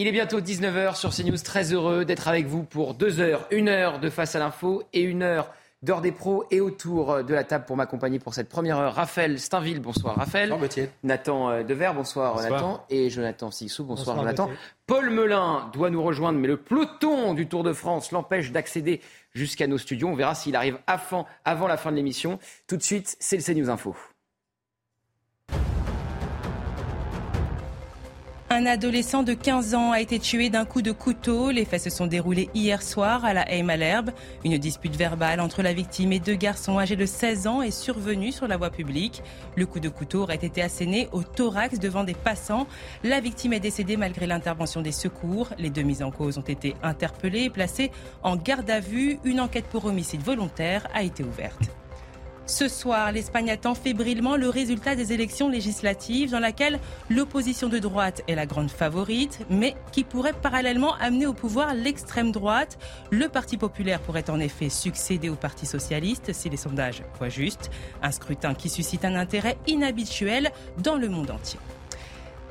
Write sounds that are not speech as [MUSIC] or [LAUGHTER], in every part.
Il est bientôt 19h sur CNews. Très heureux d'être avec vous pour deux heures. Une heure de face à l'info et une heure d'heure des pros et autour de la table pour m'accompagner pour cette première heure. Raphaël Steinville, bonsoir Raphaël. Bonsoir Gauthier. Nathan euh, Dever, bonsoir, bonsoir, Nathan. Et Jonathan Sixou, bonsoir, Jonathan. Paul Melun doit nous rejoindre, mais le peloton du Tour de France l'empêche d'accéder jusqu'à nos studios. On verra s'il arrive avant, avant la fin de l'émission. Tout de suite, c'est le CNews Info. Un adolescent de 15 ans a été tué d'un coup de couteau. Les faits se sont déroulés hier soir à la Haye-Malherbe. Une dispute verbale entre la victime et deux garçons âgés de 16 ans est survenue sur la voie publique. Le coup de couteau aurait été asséné au thorax devant des passants. La victime est décédée malgré l'intervention des secours. Les deux mises en cause ont été interpellées et placées en garde à vue. Une enquête pour homicide volontaire a été ouverte. Ce soir, l'Espagne attend fébrilement le résultat des élections législatives dans laquelle l'opposition de droite est la grande favorite, mais qui pourrait parallèlement amener au pouvoir l'extrême droite. Le Parti populaire pourrait en effet succéder au Parti socialiste si les sondages voient juste. Un scrutin qui suscite un intérêt inhabituel dans le monde entier.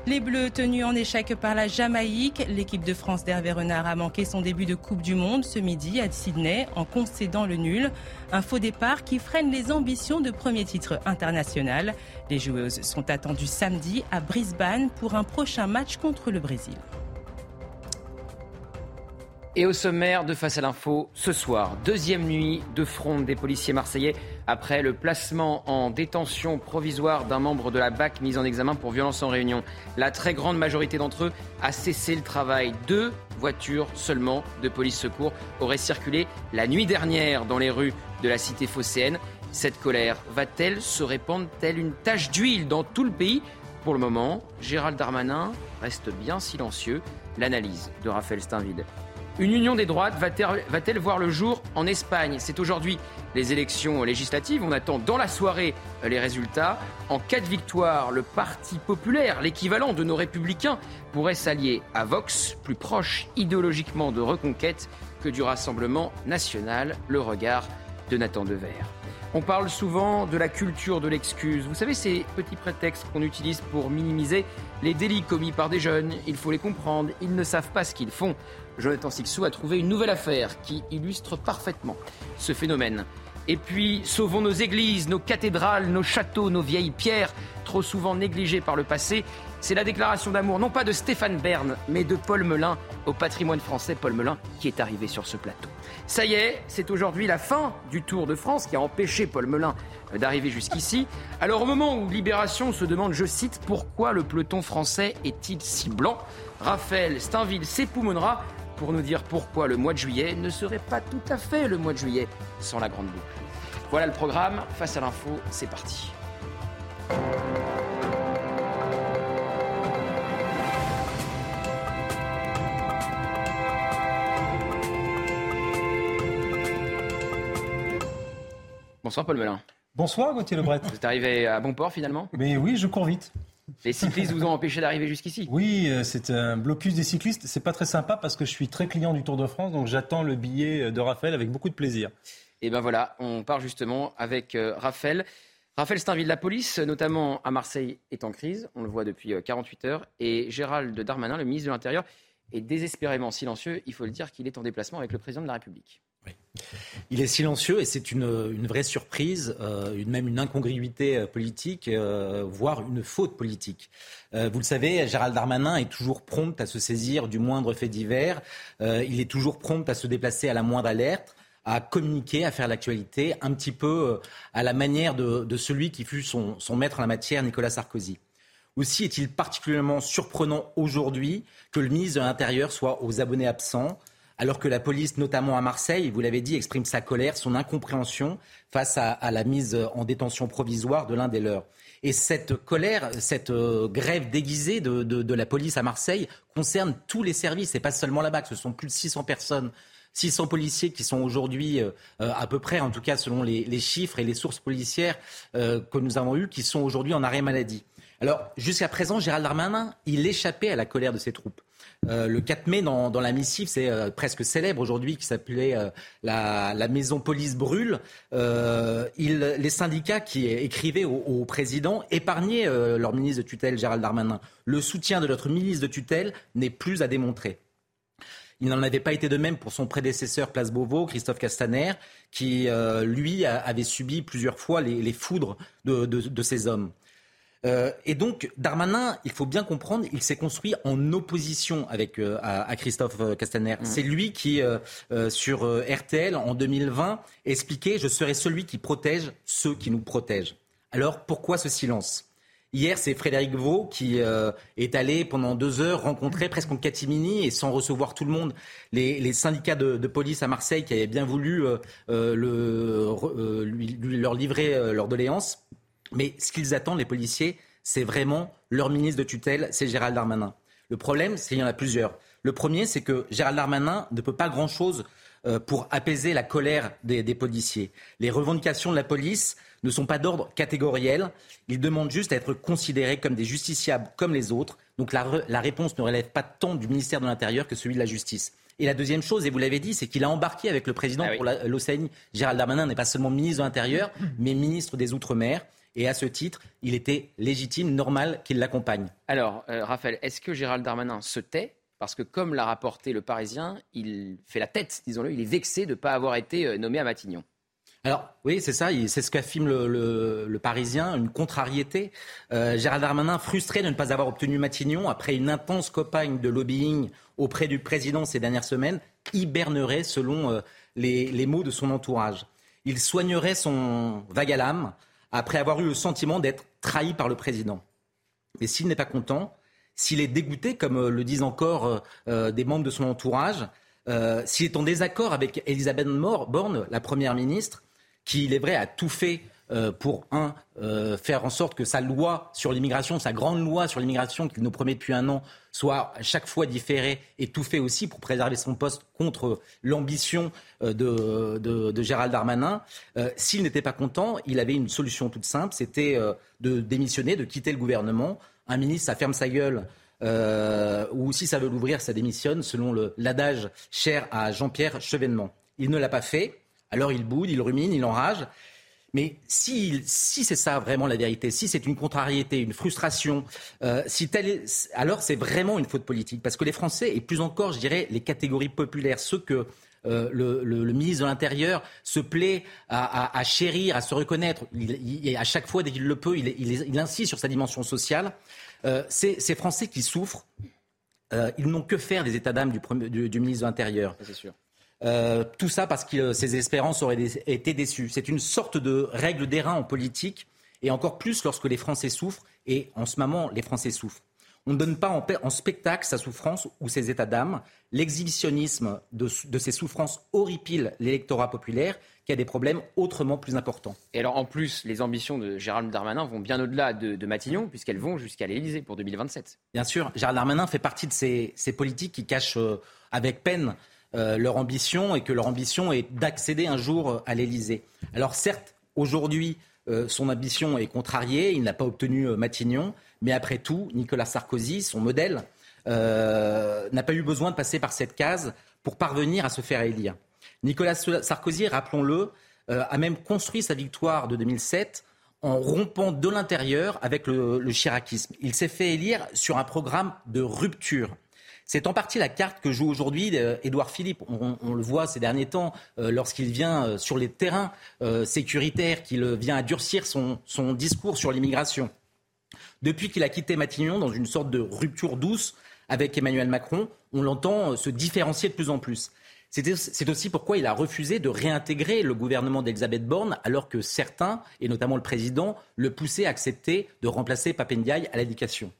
Les Bleus tenus en échec par la Jamaïque, l'équipe de France d'Hervé Renard a manqué son début de Coupe du Monde ce midi à Sydney en concédant le nul. Un faux départ qui freine les ambitions de premier titre international. Les joueuses sont attendues samedi à Brisbane pour un prochain match contre le Brésil. Et au sommaire de Face à l'info, ce soir, deuxième nuit de fronde des policiers marseillais après le placement en détention provisoire d'un membre de la BAC mis en examen pour violence en réunion. La très grande majorité d'entre eux a cessé le travail. Deux voitures seulement de police secours auraient circulé la nuit dernière dans les rues de la cité phocéenne. Cette colère va-t-elle se répandre telle une tache d'huile dans tout le pays? Pour le moment, Gérald Darmanin reste bien silencieux. L'analyse de Raphaël Steinville. Une union des droites va-t-elle voir le jour en Espagne? C'est aujourd'hui les élections législatives. On attend dans la soirée les résultats. En cas de victoire, le Parti populaire, l'équivalent de nos républicains, pourrait s'allier à Vox, plus proche idéologiquement de Reconquête que du Rassemblement national. Le regard de Nathan Dever. On parle souvent de la culture de l'excuse. Vous savez, ces petits prétextes qu'on utilise pour minimiser les délits commis par des jeunes. Il faut les comprendre. Ils ne savent pas ce qu'ils font. Jonathan Sixou a trouvé une nouvelle affaire qui illustre parfaitement ce phénomène. Et puis, sauvons nos églises, nos cathédrales, nos châteaux, nos vieilles pierres, trop souvent négligées par le passé. C'est la déclaration d'amour, non pas de Stéphane Bern, mais de Paul Melun au patrimoine français. Paul Melun qui est arrivé sur ce plateau. Ça y est, c'est aujourd'hui la fin du Tour de France qui a empêché Paul Melun d'arriver jusqu'ici. Alors au moment où Libération se demande, je cite, pourquoi le peloton français est-il si blanc? Raphaël Steinville s'époumonera pour nous dire pourquoi le mois de juillet ne serait pas tout à fait le mois de juillet sans la grande boucle. Voilà le programme. Face à l'info, c'est parti. Bonsoir Paul Melun. Bonsoir Gauthier Lebret. Vous êtes arrivé à bon port finalement? Mais oui, je cours vite. Les cyclistes vous ont empêché d'arriver jusqu'ici? Oui, euh, c'est un blocus des cyclistes. C'est pas très sympa parce que je suis très client du Tour de France, donc j'attends le billet de Raphaël avec beaucoup de plaisir. Et ben voilà, on part justement avec euh, Raphaël. Raphaël Steinville, la police, notamment à Marseille, est en crise. On le voit depuis 48 euh, heures. Et Gérald Darmanin, le ministre de l'Intérieur, est désespérément silencieux. Il faut le dire qu'il est en déplacement avec le président de la République. Il est silencieux et c'est une, vraie surprise, euh, même une incongruité euh, politique, euh, voire une faute politique. vous le savez, Gérald Darmanin est toujours prompt à se saisir du moindre fait divers. il est toujours prompt à se déplacer à la moindre alerte à communiquer, à faire l'actualité, un petit peu à la manière de, celui qui fut son, son maître en la matière, Nicolas Sarkozy. Aussi est-il particulièrement surprenant aujourd'hui que le ministre de l'Intérieur soit aux abonnés absents, alors que la police, notamment à Marseille, vous l'avez dit, exprime sa colère, son incompréhension face à, la mise en détention provisoire de l'un des leurs. Et cette colère, cette euh, grève déguisée de, la police à Marseille concerne tous les services, et pas seulement la BAC. Ce sont plus de 600 personnes 600 policiers qui sont aujourd'hui euh, euh, à peu près, en tout cas selon les, chiffres et les sources policières que nous avons eues, qui sont aujourd'hui en arrêt maladie. Alors, jusqu'à présent, Gérald Darmanin, il échappait à la colère de ses troupes. Euh, le 4 mai, dans, la missive, c'est euh, presque célèbre aujourd'hui, qui s'appelait euh, la, maison police brûle. les syndicats qui écrivaient au, président épargnaient leur ministre de tutelle, Gérald Darmanin. Le soutien de notre ministre de tutelle n'est plus à démontrer. Il n'en avait pas été de même pour son prédécesseur Place Beauvau, Christophe Castaner, qui, lui, avait subi plusieurs fois les, foudres de ces hommes. Euh, et donc, Darmanin, il faut bien comprendre, il s'est construit en opposition avec, euh, à, Christophe euh, Castaner. Mmh. C'est lui qui, sur RTL, en 2020, expliquait Je serai celui qui protège ceux qui nous protègent. Alors, pourquoi ce silence? Hier, c'est Frédéric Vaux qui est allé pendant deux heures rencontrer presque en catimini et sans recevoir tout le monde les, syndicats de, police à Marseille qui avaient bien voulu le, leur livrer leur doléance. Mais ce qu'ils attendent, les policiers, c'est vraiment leur ministre de tutelle, c'est Gérald Darmanin. Le problème, c'est qu'il y en a plusieurs. Le premier, c'est que Gérald Darmanin ne peut pas grand-chose euh, pour apaiser la colère des, policiers. Les revendications de la police ne sont pas d'ordre catégoriel. Ils demandent juste à être considérés comme des justiciables comme les autres. Donc la, réponse ne relève pas tant du ministère de l'Intérieur que celui de la Justice. Et la deuxième chose, et vous l'avez dit, c'est qu'il a embarqué avec le président ah pour. Gérald Darmanin n'est pas seulement ministre de l'Intérieur, mais ministre des Outre-mer. Et à ce titre, il était légitime, normal qu'il l'accompagne. Alors, euh, Raphaël, est-ce que Gérald Darmanin se tait? Parce que, comme l'a rapporté le Parisien, il fait la tête, disons-le, il est vexé de ne pas avoir été euh, nommé à Matignon. Alors oui, c'est ça, c'est ce qu'affirme le, le, Parisien, une contrariété. Euh, Gérald Darmanin, frustré de ne pas avoir obtenu Matignon après une intense campagne de lobbying auprès du président ces dernières semaines, hibernerait selon les, les, mots de son entourage. Il soignerait son vague à l'âme, après avoir eu le sentiment d'être trahi par le président. Mais s'il n'est pas content, s'il est dégoûté, comme euh, le disent encore euh, euh, des membres de son entourage, s'il est en désaccord avec Elisabeth Borne, la Première ministre, qui, il est vrai, a tout fait euh, pour, un, euh, faire en sorte que sa loi sur l'immigration, sa grande loi sur l'immigration qu'il nous promet depuis un an, soit à chaque fois différée et tout fait aussi pour préserver son poste contre l'ambition euh, de, de, Gérald Darmanin. S'il n'était pas content, il avait une solution toute simple, c'était de démissionner, de quitter le gouvernement. Un ministre, ça ferme sa gueule. ou si ça veut l'ouvrir, ça démissionne, selon l'adage cher à Jean-Pierre Chevènement. Il ne l'a pas fait, alors il boude, il rumine, il enrage. Mais si, si c'est ça vraiment la vérité, si c'est une contrariété, une frustration, euh, si alors c'est vraiment une faute politique. Parce que les Français, et plus encore, je dirais, les catégories populaires, ceux que euh, le, ministre de l'Intérieur se plaît à, chérir, à se reconnaître, il, à chaque fois, dès qu'il le peut, il, insiste sur sa dimension sociale. Euh, ces Français qui souffrent, ils n'ont que faire des états d'âme du, du, ministre de l'Intérieur. C'est sûr. Euh, tout ça parce que ses espérances auraient été déçues. C'est une sorte de règle d'airain en politique, et encore plus lorsque les Français souffrent, et en ce moment, les Français souffrent. On ne donne pas en, spectacle sa souffrance ou ses états d'âme. L'exhibitionnisme de, ces souffrances horripile l'électorat populaire qui a des problèmes autrement plus importants. Et alors en plus, les ambitions de Gérald Darmanin vont bien au-delà de, Matignon, puisqu'elles vont jusqu'à l'Élysée pour 2027. Bien sûr, Gérald Darmanin fait partie de ces, politiques qui cachent euh, avec peine euh, leur ambition et que leur ambition est d'accéder un jour euh, à l'Élysée. Alors certes, aujourd'hui, euh, son ambition est contrariée, il n'a pas obtenu Matignon, mais après tout, Nicolas Sarkozy, son modèle, n'a pas eu besoin de passer par cette case pour parvenir à se faire élire. Nicolas Sarkozy, rappelons-le, a même construit sa victoire de 2007 en rompant de l'intérieur avec le, le chiracisme. Il s'est fait élire sur un programme de rupture. C'est en partie la carte que joue aujourd'hui euh, Édouard Philippe. On, le voit ces derniers temps euh, lorsqu'il vient euh, sur les terrains sécuritaires, qu'il vient à durcir son, discours sur l'immigration. Depuis qu'il a quitté Matignon dans une sorte de rupture douce avec Emmanuel Macron, on l'entend se différencier de plus en plus. C'est aussi pourquoi il a refusé de réintégrer le gouvernement d'Elisabeth Borne, alors que certains, et notamment le président, le poussaient à accepter de remplacer Papendiaï à l'éducation.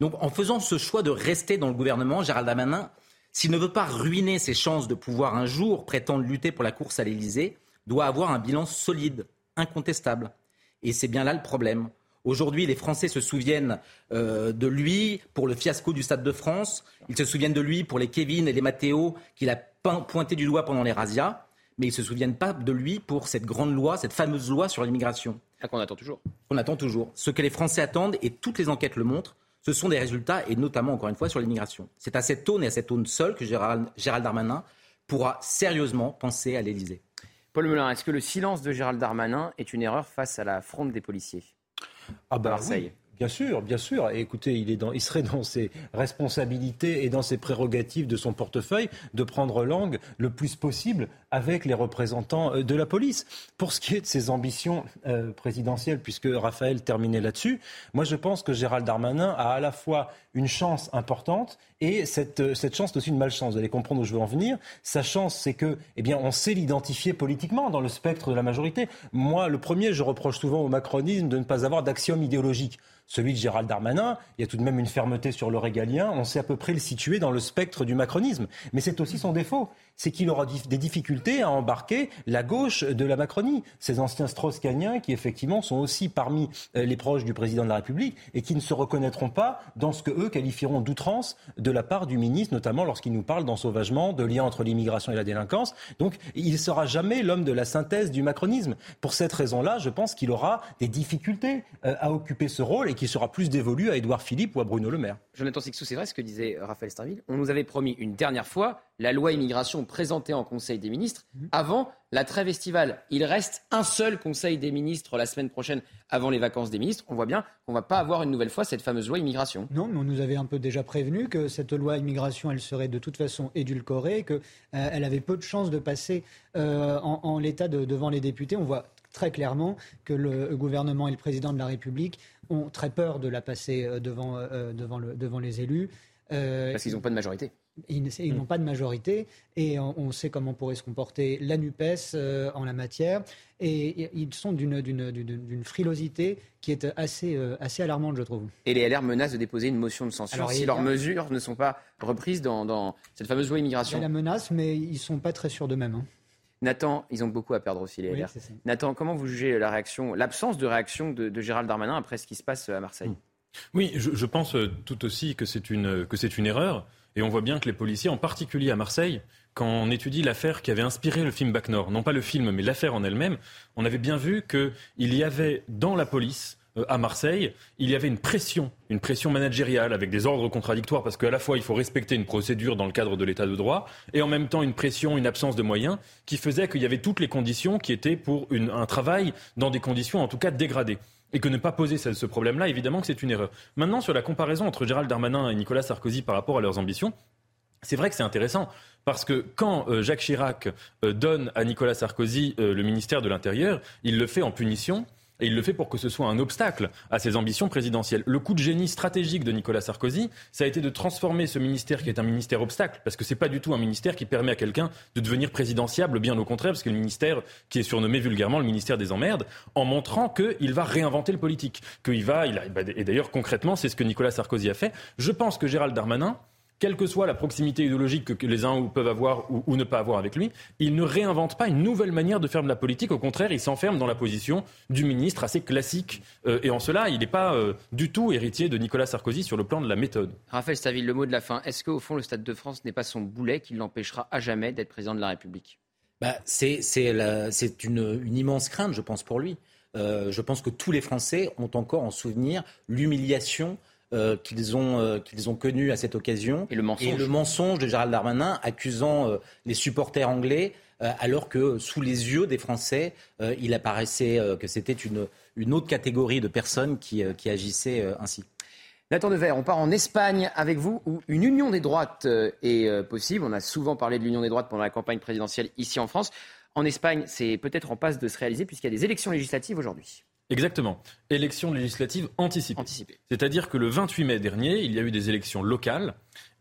Donc en faisant ce choix de rester dans le gouvernement, Gérald Darmanin, s'il ne veut pas ruiner ses chances de pouvoir un jour prétendre lutter pour la course à l'Élysée, doit avoir un bilan solide, incontestable. Et c'est bien là le problème. Aujourd'hui, les Français se souviennent euh, de lui pour le fiasco du Stade de France. Ils se souviennent de lui pour les Kevin et les Matteo qu'il a pointé du doigt pendant les razzias. Mais ils ne se souviennent pas de lui pour cette grande loi, cette fameuse loi sur l'immigration. Ah, qu'on attend toujours. On attend toujours. Ce que les Français attendent, et toutes les enquêtes le montrent, ce sont des résultats, et notamment, encore une fois, sur l'immigration. C'est à cette aune et à cette aune seule que Gérald, Gérald Darmanin pourra sérieusement penser à l'Élysée. Paul Melun, est-ce que le silence de Gérald Darmanin est une erreur face à la fronde des policiers ah bah, Marseille Bien sûr, bien sûr. Écoutez, il, est dans, serait dans ses responsabilités et dans ses prérogatives de son portefeuille de prendre langue le plus possible avec les représentants euh, de la police. Pour ce qui est de ses ambitions euh, présidentielles, puisque Raphaël terminait là-dessus, moi je pense que Gérald Darmanin a à la fois une chance importante et cette, euh, cette chance est aussi une malchance. Vous allez comprendre où je veux en venir. Sa chance, c'est que, eh bien, on sait l'identifier politiquement dans le spectre de la majorité. Moi, le premier, je reproche souvent au macronisme de ne pas avoir d'axiome idéologique celui de Gérald Darmanin, il y a tout de même une fermeté sur le régalien, on sait à peu près le situer dans le spectre du macronisme. Mais c'est aussi son défaut c'est qu'il aura des difficultés à embarquer la gauche de la Macronie. Ces anciens strauss-caniens qui, effectivement, sont aussi parmi euh, les proches du président de la République et qui ne se reconnaîtront pas dans ce que eux qualifieront d'outrance de la part du ministre, notamment lorsqu'il nous parle d'ensauvagement, de lien entre l'immigration et la délinquance. Donc, il ne sera jamais l'homme de la synthèse du macronisme. Pour cette raison-là, je pense qu'il aura des difficultés euh, à occuper ce rôle et qu'il sera plus dévolu à Édouard Philippe ou à Bruno Le Maire. Jonathan c'est vrai ce que disait Raphaël. On nous avait promis une dernière fois la loi immigration présentée en Conseil des ministres mhm. avant la trêve estivale. Il reste un seul Conseil des ministres la semaine prochaine avant les vacances des ministres. On voit bien qu'on ne va pas avoir une nouvelle fois cette fameuse loi immigration. Non, mais on nous avait un peu déjà prévenu que cette loi immigration, elle serait de toute façon édulcorée, qu'elle euh, avait peu de chances de passer euh, en, l'état devant les députés. On voit très clairement que le gouvernement et le président de la République ont très peur de la passer euh, devant, devant, le, devant les élus. Parce qu'ils n'ont pas de majorité. Ils, n'ont mm. pas de majorité et on, sait comment pourrait se comporter la NUPES euh, en la matière. Et, ils sont d'une frilosité qui est assez, euh, assez alarmante, je trouve. Et les LR menacent de déposer une motion de censure si leurs mesures ne sont pas reprises dans, cette fameuse loi immigration. Il y a la menace, mais ils ne sont pas très sûrs d'eux-mêmes. Hein. Nathan, ils ont beaucoup à perdre aussi, les LR. Nathan, comment vous jugez la réaction, l'absence de réaction de, Gérald Darmanin après ce qui se passe à Marseille? Oui, je, je, pense euh, tout aussi que c'est une, que c'est une erreur. Et on voit bien que les policiers, en particulier à Marseille, quand on étudie l'affaire qui avait inspiré le film Bac Nord, non pas le film, mais l'affaire en elle-même, on avait bien vu qu'il y avait dans la police euh, à Marseille, il y avait une pression, une pression managériale avec des ordres contradictoires parce qu'à la fois il faut respecter une procédure dans le cadre de l'état de droit et en même temps une pression, une absence de moyens qui faisait qu'il y avait toutes les conditions qui étaient pour un travail dans des conditions en tout cas dégradées et que ne pas poser ce, problème-là, évidemment que c'est une erreur. Maintenant, sur la comparaison entre Gérald Darmanin et Nicolas Sarkozy par rapport à leurs ambitions, c'est vrai que c'est intéressant parce que quand euh, Jacques Chirac euh, donne à Nicolas Sarkozy euh, le ministère de l'Intérieur, il le fait en punition et il le fait pour que ce soit un obstacle à ses ambitions présidentielles. Le coup de génie stratégique de Nicolas Sarkozy, ça a été de transformer ce ministère qui est un ministère obstacle, parce que ce n'est pas du tout un ministère qui permet à quelqu'un de devenir présidentiable, bien au contraire, parce que le ministère qui est surnommé vulgairement le ministère des emmerdes, en montrant qu'il va réinventer le politique, qu'il va, et d'ailleurs concrètement, c'est ce que Nicolas Sarkozy a fait. Je pense que Gérald Darmanin, quelle que soit la proximité idéologique que les uns peuvent avoir ou, ne pas avoir avec lui, il ne réinvente pas une nouvelle manière de faire de la politique. Au contraire, il s'enferme dans la position du ministre assez classique. Euh, et en cela, il n'est pas euh, du tout héritier de Nicolas Sarkozy sur le plan de la méthode. Raphaël Staville, le mot de la fin. Est-ce qu'au fond, le Stade de France n'est pas son boulet qui l'empêchera à jamais d'être président de la République? Bah, C'est une, immense crainte, je pense, pour lui. Euh, je pense que tous les Français ont encore en souvenir l'humiliation euh, qu'ils ont, euh, qu'ils ont connu à cette occasion. Et le mensonge. le mensonge de Gérald Darmanin accusant euh, les supporters anglais, alors que sous les yeux des Français, il apparaissait que c'était une, une autre catégorie de personnes qui, qui agissaient ainsi. Nathan Devers, on part en Espagne avec vous, où une union des droites est possible. On a souvent parlé de l'union des droites pendant la campagne présidentielle ici en France. En Espagne, c'est peut-être en passe de se réaliser puisqu'il y a des élections législatives aujourd'hui. Exactement. Élections législatives anticipées. C'est-à-dire que le 28 mai dernier, il y a eu des élections locales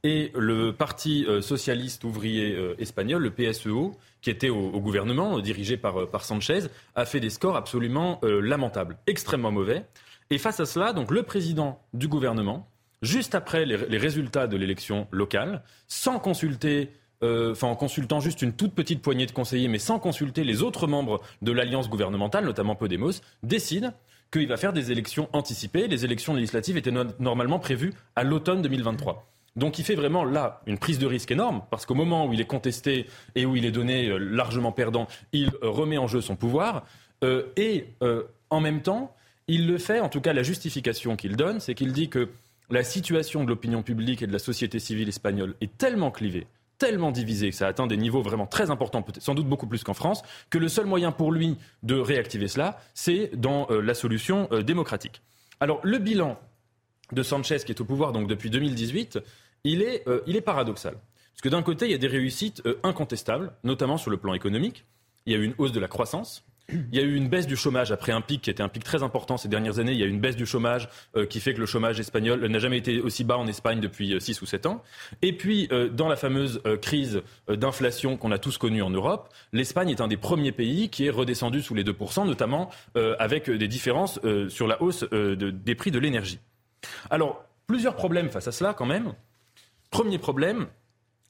et le Parti euh, socialiste ouvrier euh, espagnol, le PSEO, qui était au, gouvernement, euh, dirigé par, par, Sanchez, a fait des scores absolument lamentables, extrêmement mauvais. Et face à cela, donc le président du gouvernement, juste après les, les résultats de l'élection locale, sans consulter euh, en consultant juste une toute petite poignée de conseillers, mais sans consulter les autres membres de l'alliance gouvernementale, notamment Podemos, décide qu'il va faire des élections anticipées. Les élections législatives étaient normalement prévues à l'automne 2023. Donc il fait vraiment là une prise de risque énorme, parce qu'au moment où il est contesté et où il est donné euh, largement perdant, il remet en jeu son pouvoir. et en même temps, il le fait, en tout cas la justification qu'il donne, c'est qu'il dit que la situation de l'opinion publique et de la société civile espagnole est tellement clivée, tellement divisée, que ça atteint des niveaux vraiment très importants, sans doute beaucoup plus qu'en France, que le seul moyen pour lui de réactiver cela, c'est dans euh, la solution euh, démocratique. Alors le bilan de Sanchez, qui est au pouvoir donc depuis 2018, il est, euh, il est paradoxal. Parce que d'un côté, il y a des réussites incontestables, notamment sur le plan économique. Il y a eu une hausse de la croissance, il y a eu une baisse du chômage après un pic qui était un pic très important ces dernières années. Il y a eu une baisse du chômage euh, qui fait que le chômage espagnol n'a jamais été aussi bas en Espagne depuis 6 euh, ou 7 ans. Et puis, euh, dans la fameuse crise d'inflation qu'on a tous connue en Europe, l'Espagne est un des premiers pays qui est redescendu sous les 2%, notamment avec des différences sur la hausse des prix de l'énergie. Alors, plusieurs problèmes face à cela quand même. Premier problème,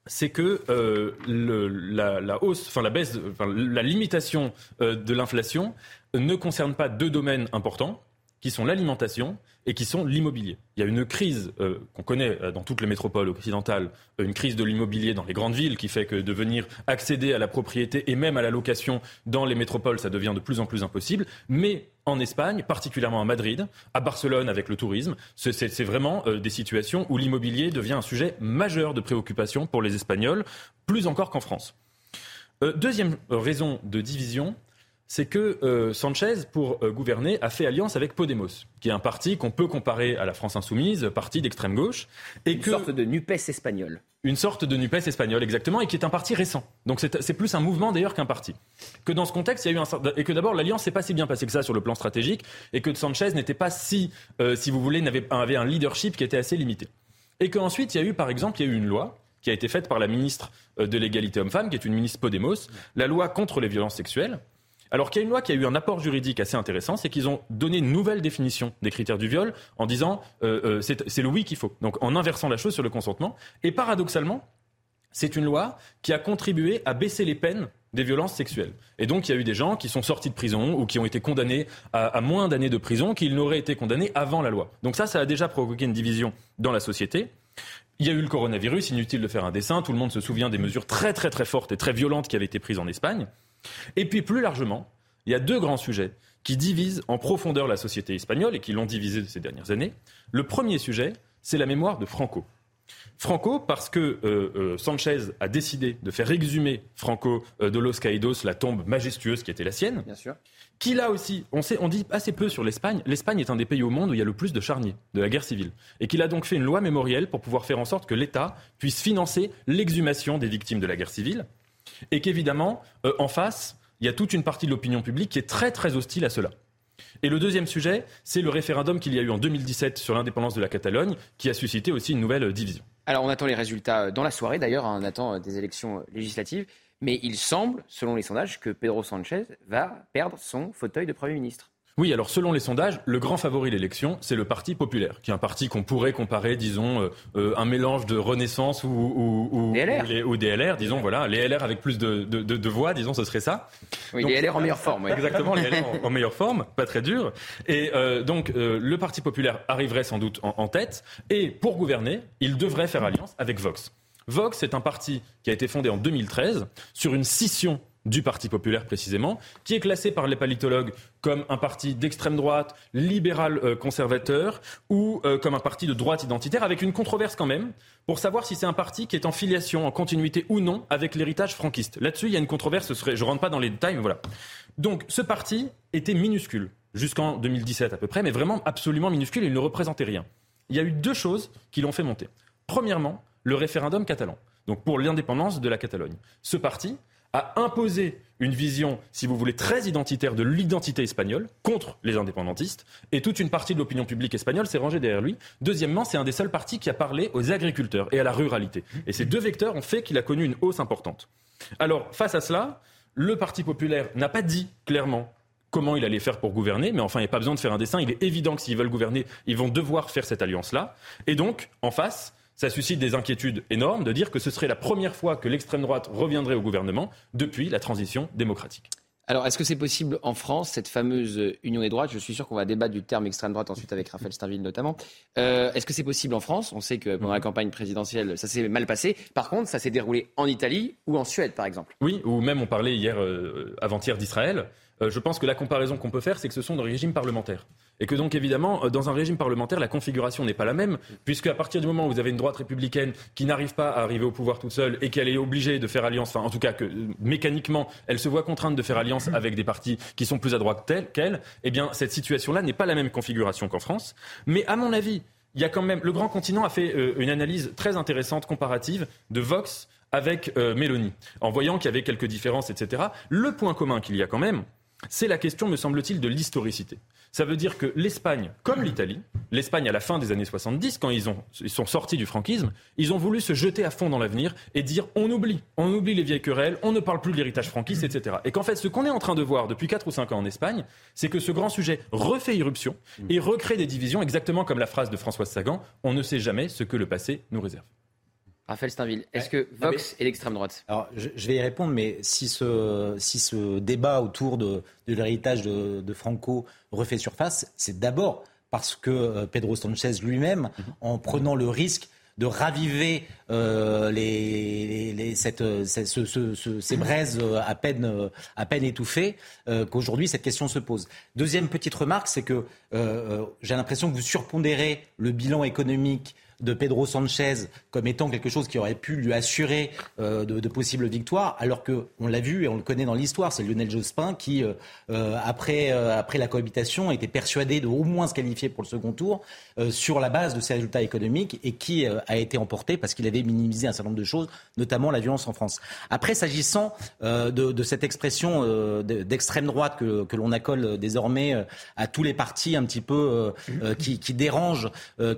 c'est que euh, la, hausse, enfin la baisse, la limitation euh, de l'inflation ne concerne pas deux domaines importants, qui sont l'alimentation et qui sont l'immobilier. Il y a une crise euh, qu'on connaît euh, dans toutes les métropoles occidentales, euh, une crise de l'immobilier dans les grandes villes qui fait que de venir accéder à la propriété et même à la location dans les métropoles, ça devient de plus en plus impossible. Mais en Espagne, particulièrement à Madrid, à Barcelone avec le tourisme, c'est vraiment des situations où l'immobilier devient un sujet majeur de préoccupation pour les Espagnols, plus encore qu'en France. deuxième raison de division, c'est que euh, Sanchez, pour euh, gouverner, a fait alliance avec Podemos, qui est un parti qu'on peut comparer à la France insoumise, parti d'extrême gauche. Et une sorte de NUPES espagnol. Une sorte de NUPES espagnol, exactement, et qui est un parti récent. Donc c'est plus un mouvement d'ailleurs qu'un parti. Que dans ce contexte, il y a eu un et que d'abord l'alliance s'est pas si bien passée que ça sur le plan stratégique, et que Sanchez n'était pas si, euh, si vous voulez, avait, avait un leadership qui était assez limité. Et qu'ensuite il y a eu, par exemple, il y a eu une loi qui a été faite par la ministre de l'égalité homme-femme, qui est une ministre Podemos, la loi contre les violences sexuelles, alors qu'il y a une loi qui a eu un apport juridique assez intéressant, c'est qu'ils ont donné une nouvelle définition des critères du viol en disant euh, euh, c'est le oui qu'il faut. Donc en inversant la chose sur le consentement. Et paradoxalement, c'est une loi qui a contribué à baisser les peines des violences sexuelles. Et donc, il y a eu des gens qui sont sortis de prison ou qui ont été condamnés à, à moins d'années de prison qu'ils n'auraient été condamnés avant la loi. Donc ça, ça a déjà provoqué une division dans la société. Il y a eu le coronavirus, inutile de faire un dessin, tout le monde se souvient des mesures très très très fortes et très violentes qui avaient été prises en Espagne. Et puis plus largement, il y a deux grands sujets qui divisent en profondeur la société espagnole et qui l'ont divisée ces dernières années. Le premier sujet, c'est la mémoire de Franco. Franco, parce que euh, euh, Sanchez a décidé de faire exhumer Franco euh, de Los Caídos, la tombe majestueuse qui était la sienne. Bien sûr. Qui là aussi, on, sait, on dit assez peu sur l'Espagne. L'Espagne est un des pays au monde où il y a le plus de charniers de la guerre civile. Et qu'il a donc fait une loi mémorielle pour pouvoir faire en sorte que l'État puisse financer l'exhumation des victimes de la guerre civile et qu'évidemment, euh, en face, il y a toute une partie de l'opinion publique qui est très très hostile à cela. Et le deuxième sujet, c'est le référendum qu'il y a eu en 2017 sur l'indépendance de la Catalogne, qui a suscité aussi une nouvelle euh, division. Alors on attend les résultats euh, dans la soirée, d'ailleurs, hein, on attend des élections législatives, mais il semble, selon les sondages, que Pedro Sanchez va perdre son fauteuil de Premier ministre. Oui, alors selon les sondages, le grand favori de l'élection, c'est le Parti populaire, qui est un parti qu'on pourrait comparer, disons, euh, euh, un mélange de Renaissance ou, ou, ou, DLR. ou, DLR, disons, voilà, les LR avec plus de, de, de, voix, disons, ce serait ça. Oui, les LR en meilleure forme. Oui. Exactement, les LR [LAUGHS] en, meilleure forme, pas très dur. Et euh, donc, le Parti populaire arriverait sans doute en, en tête, et pour gouverner, il devrait faire alliance avec Vox. Vox est un parti qui a été fondé en 2013 sur une scission du Parti populaire précisément, qui est classé par les politologues comme un parti d'extrême droite, libéral euh, conservateur, ou euh, comme un parti de droite identitaire, avec une controverse quand même, pour savoir si c'est un parti qui est en filiation, en continuité ou non avec l'héritage franquiste. Là-dessus, il y a une controverse, ce serait, je ne rentre pas dans les détails, mais voilà. Donc ce parti était minuscule, jusqu'en 2017 à peu près, mais vraiment absolument minuscule, il ne représentait rien. Il y a eu deux choses qui l'ont fait monter. Premièrement, le référendum catalan, donc pour l'indépendance de la Catalogne. Ce parti, a imposé une vision, si vous voulez, très identitaire de l'identité espagnole contre les indépendantistes, et toute une partie de l'opinion publique espagnole s'est rangée derrière lui. Deuxièmement, c'est un des seuls partis qui a parlé aux agriculteurs et à la ruralité. Et ces deux vecteurs ont fait qu'il a connu une hausse importante. Alors, face à cela, le Parti populaire n'a pas dit clairement comment il allait faire pour gouverner, mais enfin, il n'y a pas besoin de faire un dessin. Il est évident que s'ils veulent gouverner, ils vont devoir faire cette alliance-là. Et donc, en face, ça suscite des inquiétudes énormes de dire que ce serait la première fois que l'extrême droite reviendrait au gouvernement depuis la transition démocratique. Alors, est-ce que c'est possible en France, cette fameuse union des droites? Je suis sûr qu'on va débattre du terme extrême droite ensuite avec Raphaël Steinville notamment. Euh, est-ce que c'est possible en France? On sait que pendant la mhm. campagne présidentielle, ça s'est mal passé. Par contre, ça s'est déroulé en Italie ou en Suède, par exemple. Oui, ou même on parlait hier, euh, avant-hier d'Israël. euh, je pense que la comparaison qu'on peut faire, c'est que ce sont des régimes parlementaires. Et que donc, évidemment, euh, dans un régime parlementaire, la configuration n'est pas la même, puisque à partir du moment où vous avez une droite républicaine qui n'arrive pas à arriver au pouvoir toute seule et qu'elle est obligée de faire alliance, enfin, en tout cas, que mécaniquement, elle se voit contrainte de faire alliance avec des partis qui sont plus à droite qu'elle, eh bien, cette situation-là n'est pas la même configuration qu'en France. Mais à mon avis, il y a quand même, le grand continent a fait une analyse très intéressante comparative de Vox avec euh, Mélanie, en voyant qu'il y avait quelques différences, etc. Le point commun qu'il y a quand même, c'est la question, me semble-t-il, de l'historicité. Ça veut dire que l'Espagne, comme l'Italie, l'Espagne à la fin des années 70, quand ils, ont, ils sont sortis du franquisme, ils ont voulu se jeter à fond dans l'avenir et dire on oublie, on oublie les vieilles querelles, on ne parle plus de l'héritage franquiste, etc. Et qu'en fait, ce qu'on est en train de voir depuis 4 ou 5 ans en Espagne, c'est que ce grand sujet refait irruption et recrée des divisions, exactement comme la phrase de Françoise Sagan on ne sait jamais ce que le passé nous réserve. Raphaël Steinville, est-ce que Vox est l'extrême droite? Alors, je, vais y répondre, mais si ce, si ce débat autour de, l'héritage de, Franco refait surface, c'est d'abord parce que euh, Pedro Sanchez lui-même, mhm. en prenant le risque de raviver euh, les, cette, ces braises à peine, à peine étouffées, euh, qu'aujourd'hui cette question se pose. Deuxième petite remarque, c'est que j'ai l'impression que vous surpondérez le bilan économique de Pedro Sanchez comme étant quelque chose qui aurait pu lui assurer euh, de, possibles victoires, alors que on l'a vu et on le connaît dans l'histoire, c'est Lionel Jospin qui, euh, euh, après, après la cohabitation, était persuadé de au moins se qualifier pour le second tour sur la base de ses résultats économiques et qui a été emporté parce qu'il avait minimisé un certain nombre de choses, notamment la violence en France. Après, s'agissant de, cette expression d'extrême droite que, l'on accole désormais à tous les partis un petit peu qui, qui dérangent,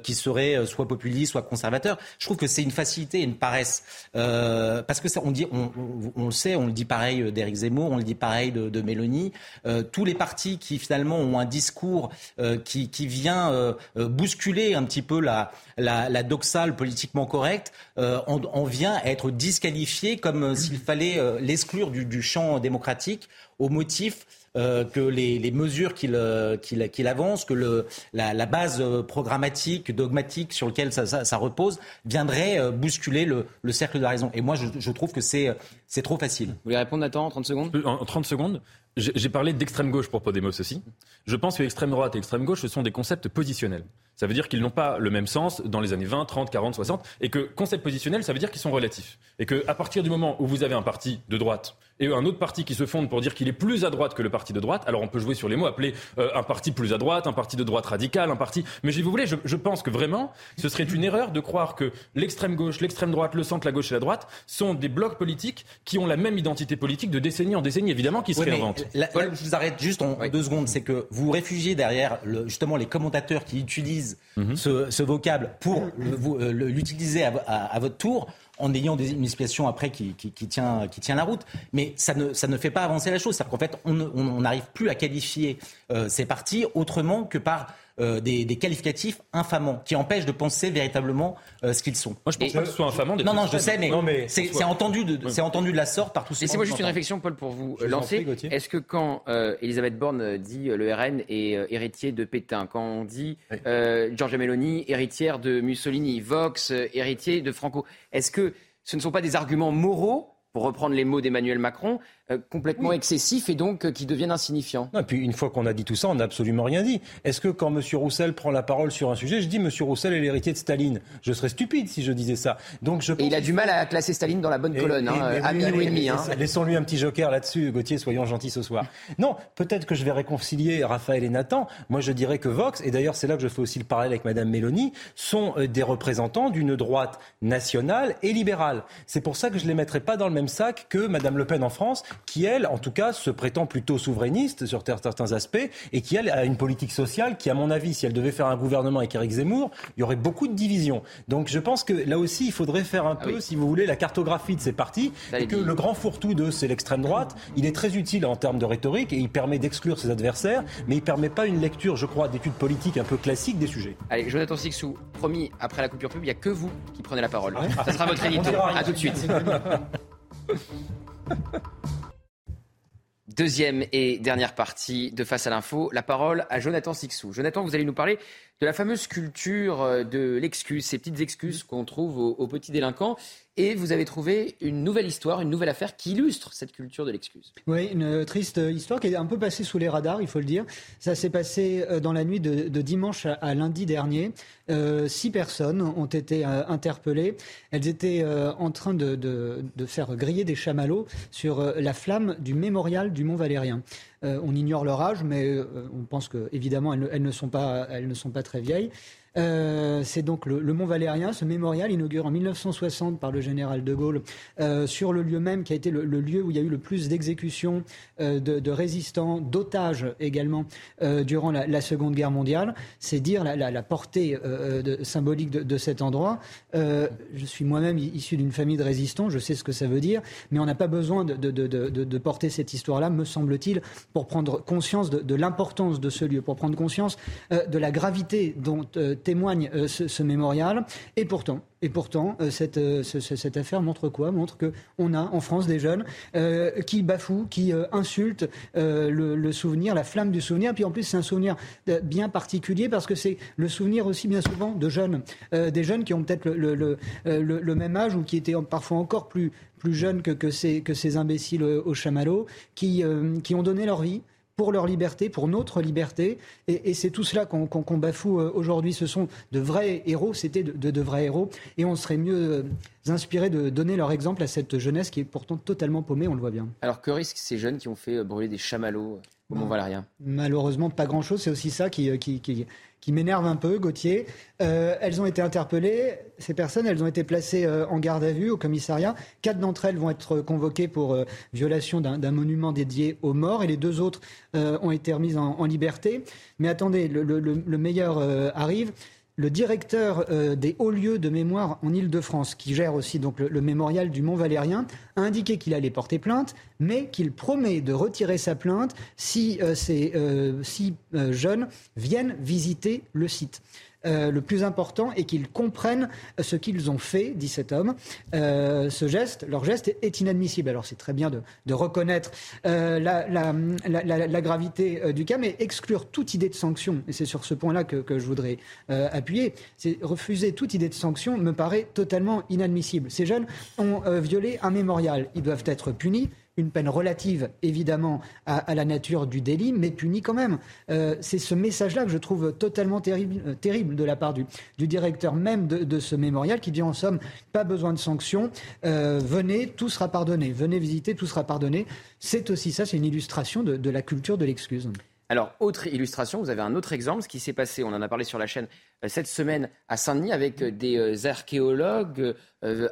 qui seraient soit populistes soit conservateur. Je trouve que c'est une facilité une paresse. Euh, parce que ça, on, dit, on, le sait, on le dit pareil d'Éric Zemmour, on le dit pareil de, de Mélanie. Euh, tous les partis qui finalement ont un discours euh, qui, vient bousculer un petit peu la, la, doxale politiquement correcte, on, vient être disqualifié comme s'il fallait l'exclure du, du champ démocratique au motif euh, que les, les mesures qu'il euh, avance, que le, la, la, base euh, programmatique, dogmatique sur laquelle ça, ça, ça repose, viendrait bousculer le, le, cercle de la raison. Et moi, je, je trouve que c'est trop facile. Vous voulez répondre, Nathan, en 30 secondes? En 30 secondes j'ai parlé d'extrême gauche pour Podemos aussi. Je pense que extrême droite et extrême gauche, ce sont des concepts positionnels. Ça veut dire qu'ils n'ont pas le même sens dans les années 20, 30, 40, 60, et que concept positionnel, ça veut dire qu'ils sont relatifs. Et qu'à partir du moment où vous avez un parti de droite et un autre parti qui se fonde pour dire qu'il est plus à droite que le parti de droite, alors on peut jouer sur les mots, appeler euh, un parti plus à droite, un parti de droite radical, un parti. Mais si vous voulez, je, je pense que vraiment, ce serait une erreur de croire que l'extrême gauche, l'extrême droite, le centre, la gauche et la droite sont des blocs politiques qui ont la même identité politique de décennie en décennie, évidemment, qui se réinventent. je vous arrête juste en, deux secondes, c'est que vous réfugiez derrière le, justement les commentateurs qui utilisent mhm. ce, ce, vocable pour euh, l'utiliser à, à, à votre tour en ayant des, une explication après qui, qui, qui, tient, qui tient la route. Mais ça ne, ça ne fait pas avancer la chose. C'est-à-dire qu'en fait, on n'arrive plus à qualifier euh, ces partis autrement que par euh, des, des, qualificatifs infamants qui empêchent de penser véritablement euh, ce qu'ils sont. Moi, je pense pas que ce soit infamant. Non, non, je sais, mais, mais c'est entendu, de, c'est entendu de la sorte par tous ces. Laissez-moi juste une réflexion, Paul, pour vous lancer. Est-ce que quand euh, Elisabeth Borne dit le RN est héritier de Pétain, quand on dit Giorgia Meloni héritière de Mussolini, Vox héritier de Franco, est-ce que ce ne sont pas des arguments moraux pour reprendre les mots d'Emmanuel Macron, euh, complètement excessifs et donc euh, qui deviennent insignifiants. et puis une fois qu'on a dit tout ça, on n'a absolument rien dit. Est-ce que quand M. Roussel prend la parole sur un sujet, je dis M. Roussel est l'héritier de Staline? Je serais stupide si je disais ça. Donc je et il a du mal à classer Staline dans la bonne colonne, hein, minuit et demi. Hein. Laissons-lui un petit joker là-dessus, Gauthier, soyons gentils ce soir. [LAUGHS] Non, peut-être que je vais réconcilier Raphaël et Nathan. Moi, je dirais que Vox, et d'ailleurs c'est là que je fais aussi le parallèle avec Mme Mélanie, sont euh, des représentants d'une droite nationale et libérale. C'est pour ça que je ne les mettrai pas dans le même sac que Madame Le Pen en France, qui elle, en tout cas, se prétend plutôt souverainiste sur certains aspects et qui elle a une politique sociale qui, à mon avis, si elle devait faire un gouvernement avec Éric Zemmour, il y aurait beaucoup de divisions. Donc je pense que là aussi, il faudrait faire un ah peu, si vous voulez, la cartographie de ces partis et que le grand fourre-tout de c'est l'extrême droite. Il est très utile en termes de rhétorique et il permet d'exclure ses adversaires, mais il permet pas une lecture, je crois, d'études politiques un peu classiques des sujets. Allez, Jonathan Sixou, promis, après la coupure pub, il n'y a que vous qui prenez la parole. Ça sera votre édito. À tout de suite. [LAUGHS] Deuxième et dernière partie de Face à l'info, la parole à Jonathan Sixou. Jonathan, vous allez nous parler de la fameuse culture euh, de l'excuse, ces petites excuses qu'on trouve aux, petits délinquants. Et vous avez trouvé une nouvelle histoire, une nouvelle affaire qui illustre cette culture de l'excuse. Oui, une triste histoire qui est un peu passée sous les radars, il faut le dire. Ça s'est passé euh, dans la nuit de, dimanche à, lundi dernier. Euh, six personnes ont été interpellées. Elles étaient en train de, de, faire griller des chamallows sur la flamme du mémorial du Mont Valérien. On ignore leur âge, mais on pense que évidemment elles ne, sont pas, elles ne sont pas très vieilles. Euh, c'est donc le, Mont Valérien, ce mémorial inauguré en 1960 par le général de Gaulle, euh, sur le lieu même qui a été le, lieu où il y a eu le plus d'exécutions euh, de, résistants, d'otages également durant la, Seconde Guerre mondiale. C'est dire la, portée symbolique de, cet endroit. je suis moi-même issu d'une famille de résistants, je sais ce que ça veut dire, mais on n'a pas besoin de, porter cette histoire-là, me semble-t-il, pour prendre conscience de, l'importance de ce lieu, pour prendre conscience de la gravité dont témoigne euh, ce, mémorial. Et pourtant, et pourtant, euh, cette, euh, cette, affaire montre quoi? Montre qu'on a en France des jeunes qui bafouent, qui insultent le, souvenir, la flamme du souvenir. Puis en plus, c'est un souvenir bien particulier parce que c'est le souvenir aussi bien souvent de jeunes, des jeunes qui ont peut-être le, même âge ou qui étaient parfois encore plus, jeunes que, ces, imbéciles au chamallow, qui ont donné leur vie pour leur liberté, pour notre liberté. Et, c'est tout cela qu'on bafoue euh, aujourd'hui. Ce sont de vrais héros, c'était de, vrais héros. Et on serait mieux euh, inspiré de donner leur exemple à cette jeunesse qui est pourtant totalement paumée, on le voit bien. Alors que risquent ces jeunes qui ont fait euh, brûler des chamallows au Mont-Valérien? Malheureusement, pas grand-chose. C'est aussi ça qui, qui, qui qui m'énerve un peu, Gauthier. Euh, elles ont été interpellées, ces personnes, elles ont été placées euh, en garde à vue au commissariat. Quatre d'entre elles vont être convoquées pour euh, violation d'un monument dédié aux morts et les deux autres ont été remises en, liberté. Mais attendez, le meilleur arrive le directeur euh, des hauts lieux de mémoire en Ile-de-France, qui gère aussi donc le, mémorial du Mont Valérien, a indiqué qu'il allait porter plainte, mais qu'il promet de retirer sa plainte si euh, ces euh, six jeunes viennent visiter le site. Euh, le plus important est qu'ils comprennent ce qu'ils ont fait, dit cet homme. Euh, ce geste, leur geste est inadmissible. Alors c'est très bien de, reconnaître euh, la, gravité du cas, mais exclure toute idée de sanction, et c'est sur ce point-là que, que, je voudrais appuyer, c'est refuser toute idée de sanction me paraît totalement inadmissible. Ces jeunes ont violé un mémorial. Ils doivent être punis une peine relative, évidemment, à, la nature du délit, mais punie quand même. Euh, c'est ce message-là que je trouve totalement terrible, euh, terrible de la part du, directeur même de, ce mémorial, qui dit en somme, pas besoin de sanctions, euh, venez, tout sera pardonné, venez visiter, tout sera pardonné. C'est aussi ça, c'est une illustration de la culture de l'excuse. Alors, autre illustration, vous avez un autre exemple, ce qui s'est passé, on en a parlé sur la chaîne euh, cette semaine à Saint-Denis, avec euh, des euh, archéologues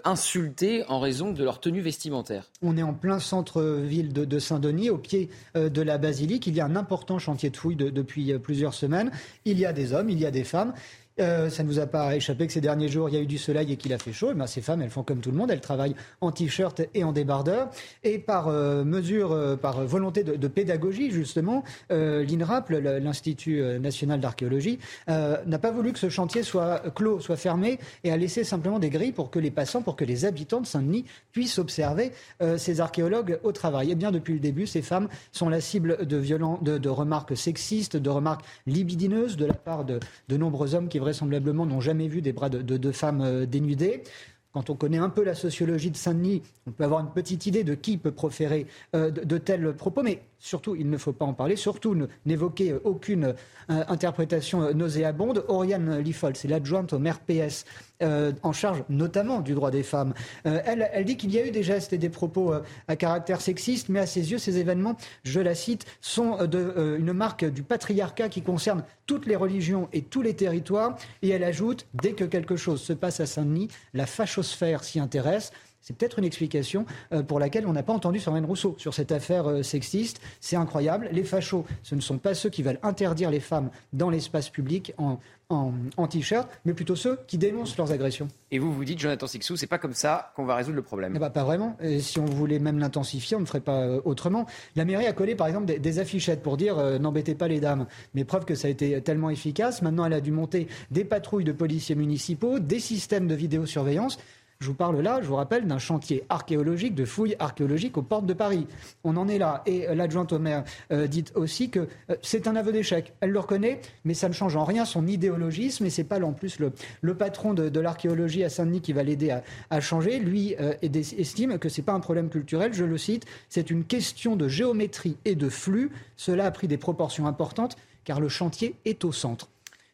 insultés en raison de leur tenue vestimentaire. On est en plein centre-ville de, Saint-Denis, au pied de la basilique. Il y a un important chantier de fouilles depuis plusieurs semaines. Il y a des hommes, il y a des femmes. Euh, ça ne vous a pas échappé que ces derniers jours, il y a eu du soleil et qu'il a fait chaud. Eh ces femmes, elles font comme tout le monde, elles travaillent en t-shirt et en débardeur. Et par euh, mesure, euh, par volonté de, pédagogie, justement, l'INRAP, l'Institut national d'archéologie, n'a pas voulu que ce chantier soit clos, soit fermé, et a laissé simplement des grilles pour que les passants, pour que les habitants de Saint-Denis puissent observer ces archéologues au travail. Et eh bien, depuis le début, ces femmes sont la cible de, remarques sexistes, de remarques libidineuses de la part de, de nombreux hommes qui vraisemblablement n'ont jamais vu des bras de, femmes euh, dénudées. Quand on connaît un peu la sociologie de Saint-Denis, on peut avoir une petite idée de qui peut proférer euh, de, tels propos, mais surtout, il ne faut pas en parler, surtout n'évoquer aucune euh, interprétation nauséabonde. Oriane Liffol, c'est l'adjointe au maire PS, euh, en charge notamment du droit des femmes. Euh, elle, dit qu'il y a eu des gestes et des propos euh, à caractère sexiste, mais à ses yeux, ces événements, je la cite, sont une marque du patriarcat qui concerne toutes les religions et tous les territoires. Et elle ajoute, dès que quelque chose se passe à Saint-Denis, la fachosphère s'y intéresse. C'est peut-être une explication euh, pour laquelle on n'a pas entendu Sandrine Rousseau sur cette affaire euh, sexiste. C'est incroyable. Les fachos, ce ne sont pas ceux qui veulent interdire les femmes dans l'espace public en, t-shirt, mais plutôt ceux qui dénoncent leurs agressions. Et vous vous dites, Jonathan Sixou, c'est pas comme ça qu'on va résoudre le problème eh ben, Pas vraiment. Et si on voulait même l'intensifier, on ne ferait pas euh, autrement. La mairie a collé, par exemple, des, affichettes pour dire n'embêtez pas les dames. Mais preuve que ça a été tellement efficace. Maintenant, elle a dû monter des patrouilles de policiers municipaux, des systèmes de vidéosurveillance. Je vous parle là, je vous rappelle, d'un chantier archéologique, de fouilles archéologiques aux portes de Paris. On en est là. Et euh, l'adjointe au maire euh, dit aussi que euh, c'est un aveu d'échec. Elle le reconnaît, mais ça ne change en rien son idéologisme. Et c'est pas en plus le, patron de, l'archéologie à Saint-Denis qui va l'aider à, changer. Lui estime que c'est pas un problème culturel. Je le cite, c'est une question de géométrie et de flux. Cela a pris des proportions importantes car le chantier est au centre.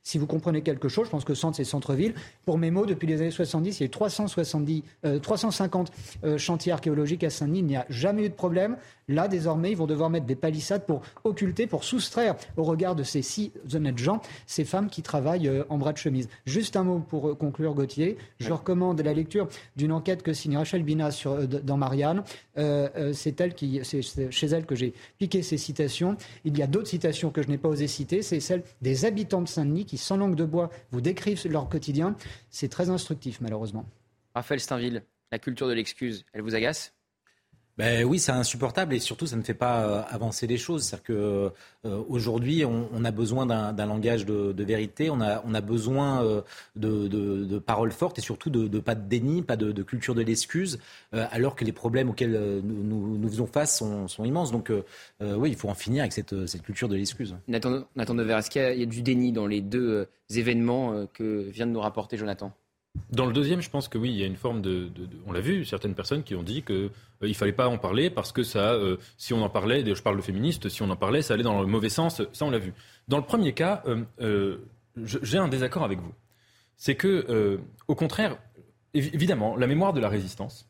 Si vous comprenez quelque chose, je pense que centre, c'est centre-ville. Pour mes mots, depuis les années 70, il y a eu 370, 350 euh, euh, chantiers archéologiques à Saint-Denis. Il n'y a jamais eu de problème. Là, désormais, ils vont devoir mettre des palissades pour occulter, pour soustraire au regard de ces six honnêtes gens, ces femmes qui travaillent euh, en bras de chemise. Juste un mot pour conclure, Gauthier. Je recommande la lecture d'une enquête que signe Rachel Bina sur, dans Marianne. c'est elle qui, c'est chez elle que j'ai piqué ces citations. Il y a d'autres citations que je n'ai pas osé citer. C'est celle des habitants de Saint-Denis qui, sans langue de bois, vous décrivent leur quotidien. C'est très instructif, malheureusement. Raphaël Steinville, la culture de l'excuse, elle vous agace? Ben oui, c'est insupportable et surtout ça ne fait pas euh, avancer les choses. C'est-à-dire euh, aujourd'hui, on, a besoin d'un langage de, vérité, on a, besoin euh, de, paroles fortes et surtout de, pas de déni, pas de, culture de l'excuse, alors que les problèmes auxquels nous, nous, faisons face sont, immenses. Donc oui, il faut en finir avec cette, cette culture de l'excuse. Nathan, Nathan Dever, est-ce qu'il y, y, a du déni dans les deux événements que vient de nous rapporter Jonathan? Dans le deuxième, je pense que oui, il y a une forme de. on l'a vu, certaines personnes qui ont dit qu'il euh, ne fallait pas en parler parce que ça, euh, si on en parlait, je parle de féministes, si on en parlait, ça allait dans le mauvais sens. Ça, on l'a vu. Dans le premier cas, euh, j'ai un désaccord avec vous. C'est que, au contraire, évidemment, la mémoire de la résistance,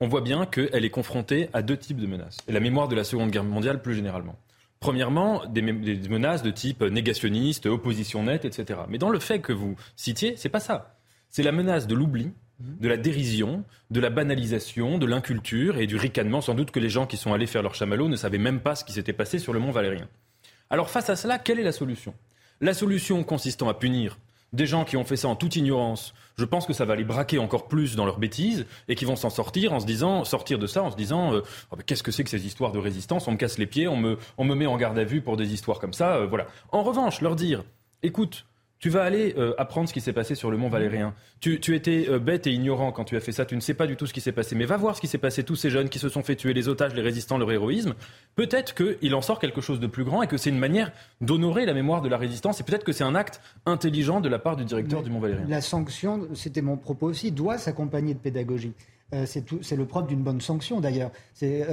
on voit bien qu'elle est confrontée à deux types de menaces. La mémoire de la Seconde Guerre mondiale, plus généralement. Premièrement, des, des menaces de type négationniste, opposition nette, etc. Mais dans le fait que vous citiez, c'est pas ça c'est la menace de l'oubli, de la dérision, de la banalisation, de l'inculture et du ricanement. Sans doute que les gens qui sont allés faire leur chamallow ne savaient même pas ce qui s'était passé sur le mont Valérien. Alors face à cela, quelle est la solution? La solution consistant à punir des gens qui ont fait ça en toute ignorance, je pense que ça va les braquer encore plus dans leur bêtise et qui vont s'en sortir en se disant, sortir de ça en se disant, euh, oh, qu'est-ce que c'est que ces histoires de résistance? On me casse les pieds, on me, on me met en garde à vue pour des histoires comme ça, euh, voilà. En revanche, leur dire, écoute, tu vas aller euh, apprendre ce qui s'est passé sur le mont Valérien. Tu, étais euh, bête et ignorant quand tu as fait ça. Tu ne sais pas du tout ce qui s'est passé. Mais va voir ce qui s'est passé. Tous ces jeunes qui se sont fait tuer, les otages, les résistants, leur héroïsme. Peut-être qu'il en sort quelque chose de plus grand et que c'est une manière d'honorer la mémoire de la résistance. Et peut-être que c'est un acte intelligent de la part du directeur du mont Valérien. La sanction, c'était mon propos aussi, doit s'accompagner de pédagogie. Euh, c'est le propre d'une bonne sanction d'ailleurs. C'est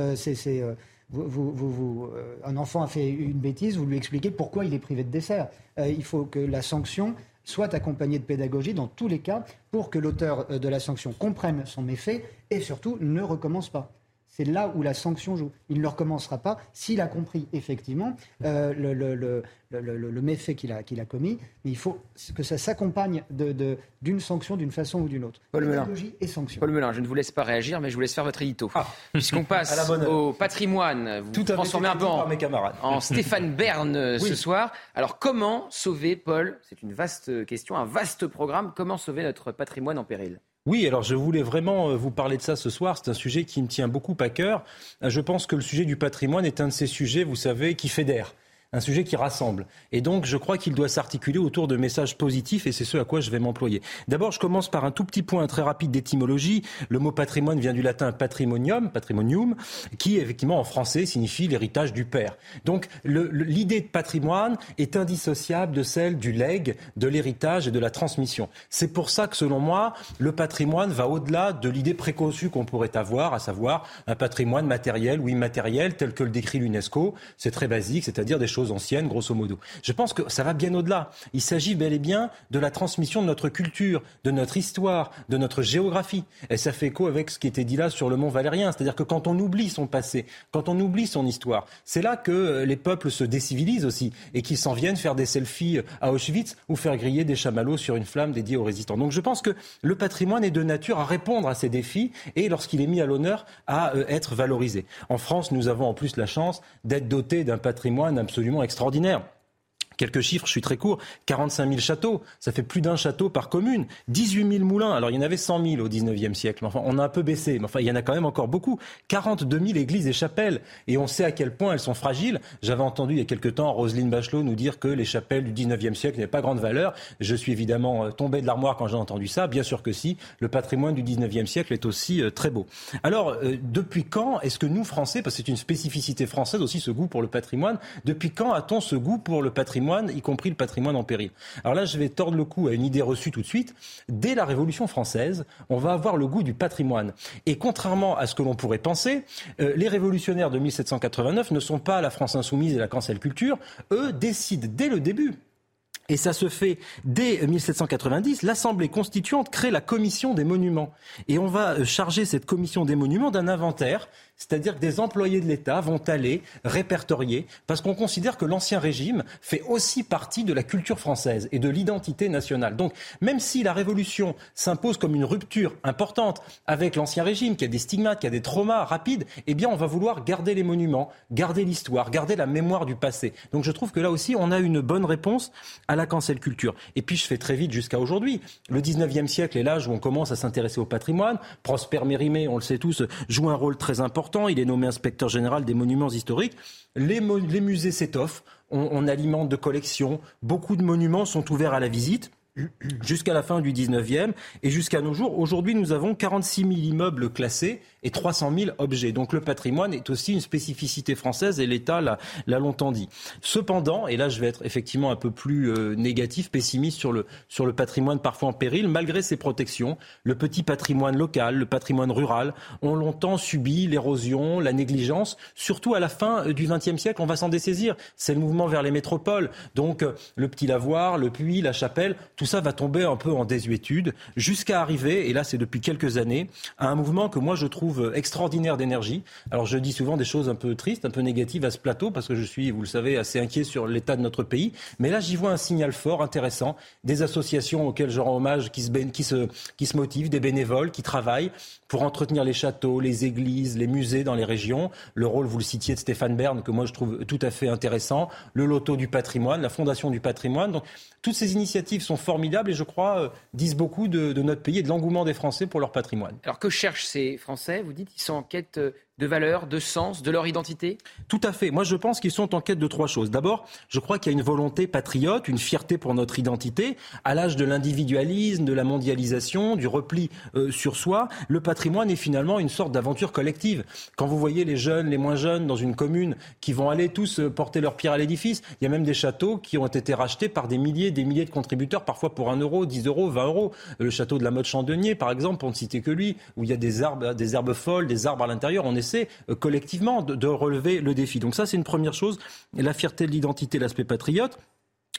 euh, un enfant a fait une bêtise, vous lui expliquez pourquoi il est privé de dessert. Euh, il faut que la sanction soit accompagnée de pédagogie dans tous les cas pour que l'auteur euh, de la sanction comprenne son méfait et surtout ne recommence pas. C'est là où la sanction joue. Il ne le recommencera pas s'il a compris effectivement euh, le, le, le, méfait qu'il a, qu'il a commis. Mais il faut que ça s'accompagne de, d'une sanction d'une façon ou d'une autre. Paul Melun. et sanction. Paul Melun, je ne vous laisse pas réagir, mais je vous laisse faire votre édito. Ah. Puisqu'on [LAUGHS] passe au patrimoine, vous Tout transformez un peu en, mes camarades. en Stéphane Bern euh, [LAUGHS] ce soir. Alors comment sauver, Paul? C'est une vaste question, un vaste programme. Comment sauver notre patrimoine en péril? Oui, alors je voulais vraiment euh, vous parler de ça ce soir. C'est un sujet qui me tient beaucoup à cœur. Euh, je pense que le sujet du patrimoine est un de ces sujets, vous savez, qui fédère un sujet qui rassemble. Et donc, je crois qu'il doit s'articuler autour de messages positifs, et c'est ce à quoi je vais m'employer. D'abord, je commence par un tout petit point très rapide d'étymologie. Le mot patrimoine vient du latin patrimonium, patrimonium, qui effectivement en français signifie l'héritage du père. Donc, l'idée de patrimoine est indissociable de celle du legs, de l'héritage et de la transmission. C'est pour ça que, selon moi, le patrimoine va au-delà de l'idée préconçue qu'on pourrait avoir, à savoir un patrimoine matériel ou immatériel tel que le décrit l'UNESCO. C'est très basique, c'est-à-dire des choses anciennes, grosso modo. Je pense que ça va bien au-delà. Il s'agit bel et bien de la transmission de notre culture, de notre histoire, de notre géographie. Et ça fait écho avec ce qui était dit là sur le mont Valérien. C'est-à-dire que quand on oublie son passé, quand on oublie son histoire, c'est là que les peuples se décivilisent aussi et qu'ils s'en viennent faire des selfies à Auschwitz ou faire griller des chamallows sur une flamme dédiée aux résistants. Donc je pense que le patrimoine est de nature à répondre à ces défis et lorsqu'il est mis à l'honneur à euh, être valorisé. En France, nous avons en plus la chance d'être dotés d'un patrimoine absolument extraordinaire Quelques chiffres, je suis très court. 45 000 châteaux, ça fait plus d'un château par commune. 18 000 moulins, alors il y en avait 100 000 au 19e siècle. Enfin, on a un peu baissé, mais enfin, il y en a quand même encore beaucoup. 42 000 églises et chapelles. Et on sait à quel point elles sont fragiles. J'avais entendu il y a quelque temps Roselyne Bachelot nous dire que les chapelles du 19e siècle n'avaient pas grande valeur. Je suis évidemment euh, tombé de l'armoire quand j'ai entendu ça. Bien sûr que si. Le patrimoine du 19e siècle est aussi euh, très beau. Alors, euh, depuis quand est-ce que nous, Français, parce que c'est une spécificité française aussi, ce goût pour le patrimoine, depuis quand a-t-on ce goût pour le patrimoine, y compris le patrimoine en péril Alors là, je vais tordre le cou à une idée reçue tout de suite. Dès la Révolution française, on va avoir le goût du patrimoine. Et contrairement à ce que l'on pourrait penser, euh, les révolutionnaires de 1789 ne sont pas la France insoumise et la cancel culture. Eux décident dès le début et ça se fait dès 1790. L'Assemblée constituante crée la commission des monuments. Et on va charger cette commission des monuments d'un inventaire c'est-à-dire que des employés de l'État vont aller répertorier, parce qu'on considère que l'Ancien Régime fait aussi partie de la culture française et de l'identité nationale. Donc, même si la Révolution s'impose comme une rupture importante avec l'Ancien Régime, qui a des stigmates, qui a des traumas rapides, eh bien, on va vouloir garder les monuments, garder l'histoire, garder la mémoire du passé. Donc, je trouve que là aussi, on a une bonne réponse à la cancel culture. Et puis, je fais très vite jusqu'à aujourd'hui. Le 19e siècle est l'âge où on commence à s'intéresser au patrimoine. Prosper Mérimée, on le sait tous, joue un rôle très important il est nommé inspecteur général des monuments historiques. Les, musées s'étoffent. on alimente de collections. Beaucoup de monuments sont ouverts à la visite jusqu'à la fin du 19e et jusqu'à nos jours. Aujourd'hui, nous avons 46 000 immeubles classés et 300 000 objets. Donc le patrimoine est aussi une spécificité française et l'État l'a longtemps dit. Cependant, et là je vais être effectivement un peu plus euh, négatif, pessimiste sur le, sur le patrimoine parfois en péril, malgré ces protections, le petit patrimoine local, le patrimoine rural ont longtemps subi l'érosion, la négligence, surtout à la fin euh, du XXe siècle. On va s'en dessaisir. C'est le mouvement vers les métropoles. Donc euh, le petit lavoir, le puits, la chapelle, tout ça va tomber un peu en désuétude jusqu'à arriver, et là c'est depuis quelques années, à un mouvement que moi je trouve extraordinaire d'énergie. Alors je dis souvent des choses un peu tristes, un peu négatives à ce plateau, parce que je suis, vous le savez, assez inquiet sur l'état de notre pays. Mais là j'y vois un signal fort, intéressant, des associations auxquelles je rends hommage qui se, qui se, qui se motivent, des bénévoles qui travaillent pour entretenir les châteaux, les églises, les musées dans les régions. Le rôle, vous le citiez, de Stéphane Bern, que moi je trouve tout à fait intéressant. Le loto du patrimoine, la fondation du patrimoine. Donc toutes ces initiatives sont et je crois euh, disent beaucoup de, de, notre pays et de l'engouement des Français pour leur patrimoine. Alors que cherchent ces Français? Vous dites qu'ils sont en quête euh, de valeurs, de sens, de leur identité? Tout à fait. Moi, je pense qu'ils sont en quête de trois choses. D'abord, je crois qu'il y a une volonté patriote, une fierté pour notre identité. À l'âge de l'individualisme, de la mondialisation, du repli euh, sur soi, le patrimoine est finalement une sorte d'aventure collective. Quand vous voyez les jeunes, les moins jeunes dans une commune qui vont aller tous euh, porter leur pierre à l'édifice, il y a même des châteaux qui ont été rachetés par des milliers, des milliers de contributeurs, parfois pour 1 euro, 10 euros, 20 euros. Le château de la Motte Chandonnier, par exemple, pour ne citer que lui, où il y a des herbes folles, des arbres à l'intérieur. Euh, collectivement de, relever le défi. Donc ça, c'est une première chose. La fierté de l'identité, l'aspect patriote.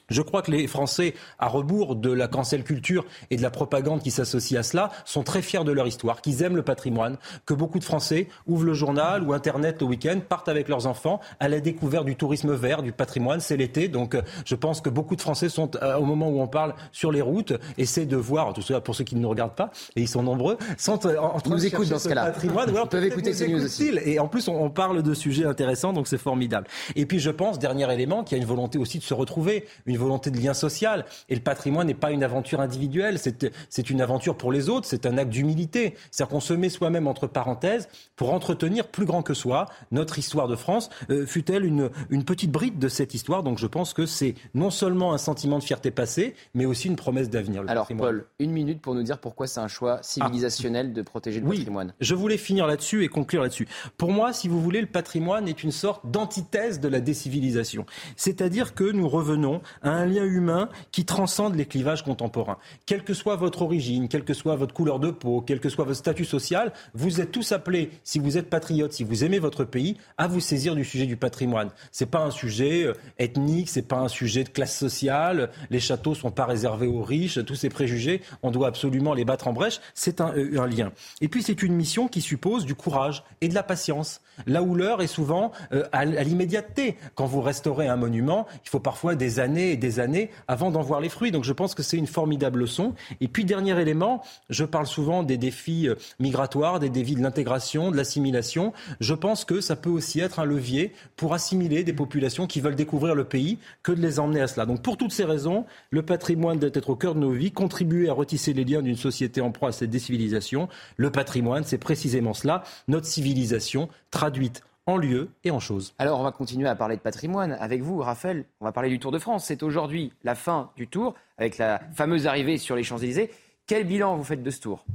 Je crois que les Français, à rebours de la cancel culture et de la propagande qui s'associe à cela, sont très fiers de leur histoire, qu'ils aiment le patrimoine, que beaucoup de Français ouvrent le journal ou Internet le week-end, partent avec leurs enfants à la découverte du tourisme vert, du patrimoine. C'est l'été, donc euh, je pense que beaucoup de Français sont, euh, au moment où on parle, sur les routes, essaient de voir, tout ça pour ceux qui ne nous regardent pas, et ils sont nombreux, sont euh, en train nous de dans ce, cas-là. patrimoine. Ils peuvent écouter ces news aussi. Et en plus, on, parle de sujets intéressants, donc c'est formidable. Et puis je pense, dernier élément, qu'il y a une volonté aussi de se retrouver, une volonté de lien social. Et le patrimoine n'est pas une aventure individuelle, c'est une aventure pour les autres, c'est un acte d'humilité. C'est-à-dire qu'on se met soi-même entre parenthèses pour entretenir plus grand que soi notre histoire de France. Euh, fut-elle une, une petite bride de cette histoire Donc je pense que c'est non seulement un sentiment de fierté passée, mais aussi une promesse d'avenir. Alors Paul, une minute pour nous dire pourquoi c'est un choix civilisationnel de protéger le oui, patrimoine. Je voulais finir là-dessus et conclure là-dessus. Pour moi, si vous voulez, le patrimoine est une sorte d'antithèse de la décivilisation. C'est-à-dire que nous revenons à un lien humain qui transcende les clivages contemporains. Quelle que soit votre origine, quelle que soit votre couleur de peau, quel que soit votre statut social, vous êtes tous appelés, si vous êtes patriote, si vous aimez votre pays, à vous saisir du sujet du patrimoine. C'est pas un sujet euh, ethnique, c'est pas un sujet de classe sociale. Les châteaux sont pas réservés aux riches. Tous ces préjugés, on doit absolument les battre en brèche. C'est un, euh, lien. Et puis c'est une mission qui suppose du courage et de la patience. Là où l'heure est souvent euh, à, l'immédiateté. Quand vous restaurez un monument, il faut parfois des années des années avant d'en voir les fruits. Donc je pense que c'est une formidable leçon. Et puis dernier élément, je parle souvent des défis euh, migratoires, des défis de l'intégration, de l'assimilation. Je pense que ça peut aussi être un levier pour assimiler des populations qui veulent découvrir le pays que de les emmener à cela. Donc pour toutes ces raisons, le patrimoine doit être au cœur de nos vies, contribuer à retisser les liens d'une société en proie à cette décivilisation. Le patrimoine, c'est précisément cela, notre civilisation traduite en lieu et en chose. Alors on va continuer à parler de patrimoine avec vous, Raphaël. On va parler du Tour de France. C'est aujourd'hui la fin du Tour avec la fameuse arrivée sur les Champs-Élysées. Quel bilan vous faites de ce Tour?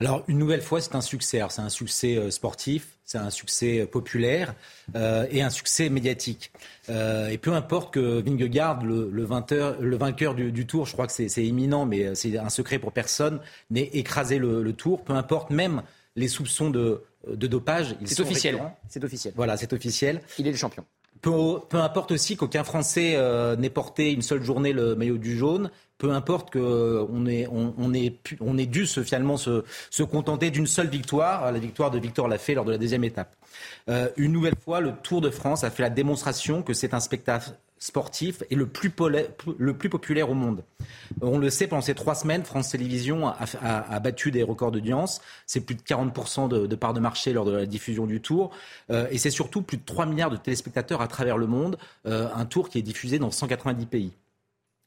Alors, une nouvelle fois, c'est un succès. C'est un succès euh, sportif, c'est un succès euh, populaire euh, et un succès médiatique. et peu importe que Vingegaard, le, le, le vainqueur du, Tour, je crois que c'est imminent, mais c'est un secret pour personne, n'ait écrasé le, Tour. Peu importe même les soupçons de, de dopage. C'est officiel. C'est officiel. Voilà, c'est officiel. Il est le champion. Peu, peu importe aussi qu'aucun Français n'ait porté une seule journée le maillot du jaune peu importe qu'on ait, on, on, on ait dû se, finalement se, se contenter d'une seule victoire, la victoire de Victor Lafay lors de la deuxième étape. Euh, une nouvelle fois, le Tour de France a fait la démonstration que c'est un spectacle sportif et le plus, le plus populaire au monde. On le sait, pendant ces trois semaines, France Télévisions a, battu des records d'audience. C'est plus de 40% de, de part de marché lors de la diffusion du tour. Euh, et c'est surtout plus de 3 milliards de téléspectateurs à travers le monde. Euh, un tour qui est diffusé dans 190 pays.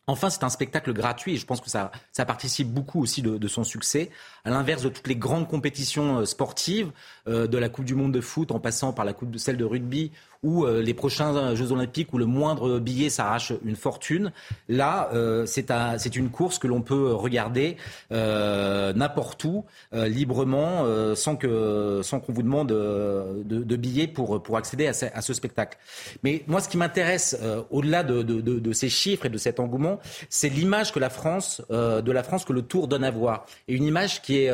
Enfin, c'est un spectacle gratuit et je pense que ça, participe beaucoup aussi de, son succès. À l'inverse de toutes les grandes compétitions euh, sportives, euh, de la Coupe du Monde de foot en passant par la Coupe de celle de rugby ou euh, les prochains Jeux Olympiques où le moindre billet s'arrache une fortune. Là, c'est une course que l'on peut regarder n'importe où, librement, sans qu'on vous demande de, de, billets pour, accéder à ce, spectacle. Mais moi, ce qui m'intéresse, au-delà de, de, de, ces chiffres et de cet engouement, c'est l'image que la France, de la France que le Tour donne à voir. Et une image qui est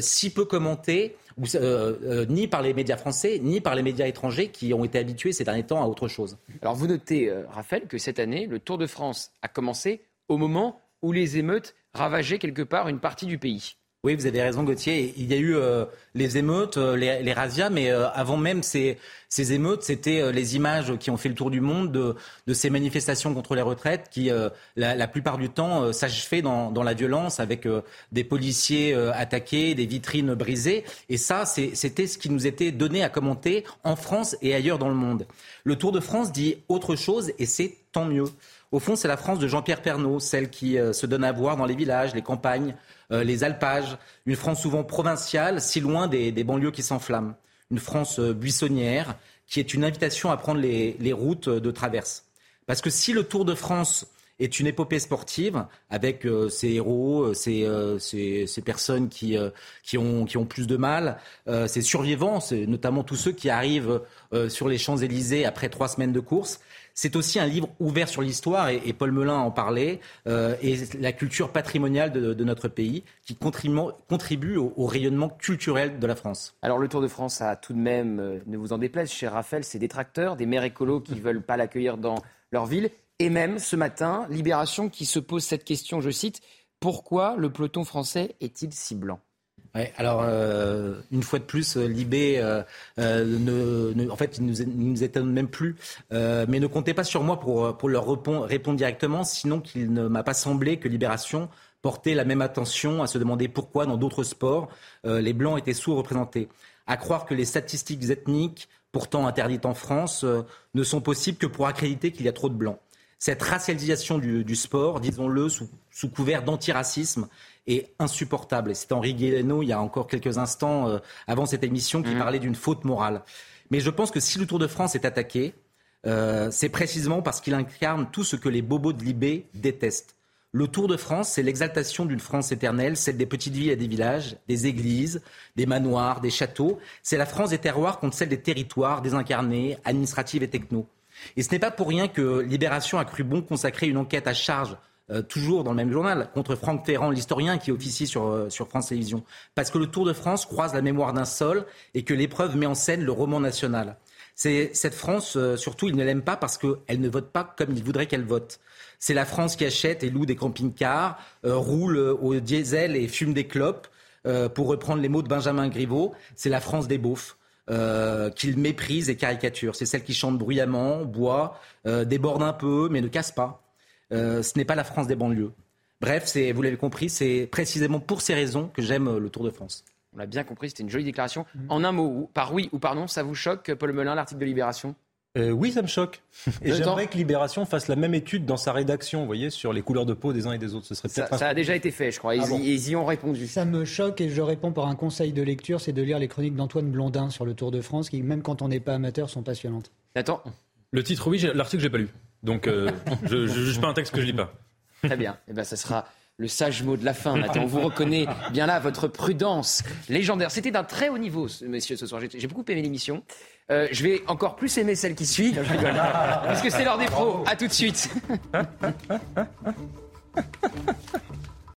si peu commentée euh, euh, ni par les médias français, ni par les médias étrangers qui ont été habitués ces derniers temps à autre chose. Alors vous notez, euh, Raphaël, que cette année, le Tour de France a commencé au moment où les émeutes ravageaient quelque part une partie du pays. Oui, vous avez raison, Gauthier. Il y a eu euh, les émeutes, euh, les, les, razzias, mais euh, avant même ces, ces émeutes, c'était les images qui ont fait le tour du monde de, ces manifestations contre les retraites qui, la, plupart du temps, s'achevaient dans, la violence avec des policiers attaqués, des vitrines brisées. Et ça, c'était ce qui nous était donné à commenter en France et ailleurs dans le monde. Le Tour de France dit autre chose et c'est tant mieux. Au fond, c'est la France de Jean-Pierre Pernaud, celle qui se donne à voir dans les villages, les campagnes, euh, les alpages, une France souvent provinciale, si loin des, banlieues qui s'enflamment, une France euh, buissonnière, qui est une invitation à prendre les, routes de traverse. Parce que si le Tour de France est une épopée sportive avec euh, ces héros, ces, personnes qui, qui, ont, qui ont plus de mal, ces survivants, notamment tous ceux qui arrivent sur les Champs-Élysées après trois semaines de course. C'est aussi un livre ouvert sur l'histoire, et, Paul Melun en parlait, euh, et la culture patrimoniale de, notre pays, qui contribue, au, rayonnement culturel de la France. Alors le Tour de France a tout de même, euh, ne vous en déplaise, cher Raphaël, c'est détracteurs, des maires écolos qui ne veulent pas l'accueillir dans leur ville, et même ce matin, Libération qui se pose cette question, je cite, pourquoi le peloton français est-il si blanc? Alors, euh, une fois de plus, euh, Libé, euh, en fait, il nous, nous étonne même plus. mais ne comptez pas sur moi pour, leur répondre, directement, sinon qu'il ne m'a pas semblé que Libération portait la même attention à se demander pourquoi, dans d'autres sports, les Blancs étaient sous-représentés. À croire que les statistiques ethniques, pourtant interdites en France, ne sont possibles que pour accréditer qu'il y a trop de Blancs. Cette racialisation du, du sport, disons-le, sous, sous couvert d'antiracisme, est insupportable. Et c'est Henri Guéléno, il y a encore quelques instants, euh, avant cette émission, qui mmh. parlait d'une faute morale. Mais je pense que si le Tour de France est attaqué, euh, c'est précisément parce qu'il incarne tout ce que les bobos de Libé détestent. Le Tour de France, c'est l'exaltation d'une France éternelle, celle des petites villes et des villages, des églises, des manoirs, des châteaux. C'est la France des terroirs contre celle des territoires désincarnés, administratifs et techno. Et ce n'est pas pour rien que Libération a cru bon consacrer une enquête à charge euh, toujours dans le même journal, contre Franck Ferrand, l'historien qui officie sur, euh, sur France Télévisions. Parce que le Tour de France croise la mémoire d'un sol et que l'épreuve met en scène le roman national. C'est cette France, euh, surtout, il ne l'aime pas parce qu'elle ne vote pas comme il voudrait qu'elle vote. C'est la France qui achète et loue des camping-cars, roule au diesel et fume des clopes, pour reprendre les mots de Benjamin Griveaux. C'est la France des beaufs. qu'il méprise et caricature. C'est celle qui chante bruyamment, boit, déborde un peu, mais ne casse pas. Ce n'est pas la France des banlieues. Bref, vous l'avez compris, c'est précisément pour ces raisons que j'aime le Tour de France. On l'a bien compris, c'était une jolie déclaration. En un mot, par oui ou par non, ça vous choque, Paul Melun, l'article de Libération? Euh, oui, ça me choque. [LAUGHS] Et j'aimerais que Libération fasse la même étude dans sa rédaction, vous voyez, sur les couleurs de peau des uns et des autres. Ce serait ça, ça a déjà été fait, je crois. Ils, ah y ont répondu. Ça me choque et je réponds par un conseil de lecture, c'est de lire les chroniques d'Antoine Blondin sur le Tour de France, qui, même quand on n'est pas amateur, sont passionnantes. Attends. Le titre, oui, l'article, j'ai pas lu. Donc, euh, je ne juge pas un texte que je lis pas. Très bien. Et eh ben, ça sera le sage mot de la fin. Maintenant, on vous reconnaît bien là votre prudence légendaire. C'était d'un très haut niveau, messieurs, ce soir. J'ai beaucoup aimé l'émission. Euh, je vais encore plus aimer celle qui suit. parce que c'est l'heure des pros. À tout de suite. [LAUGHS]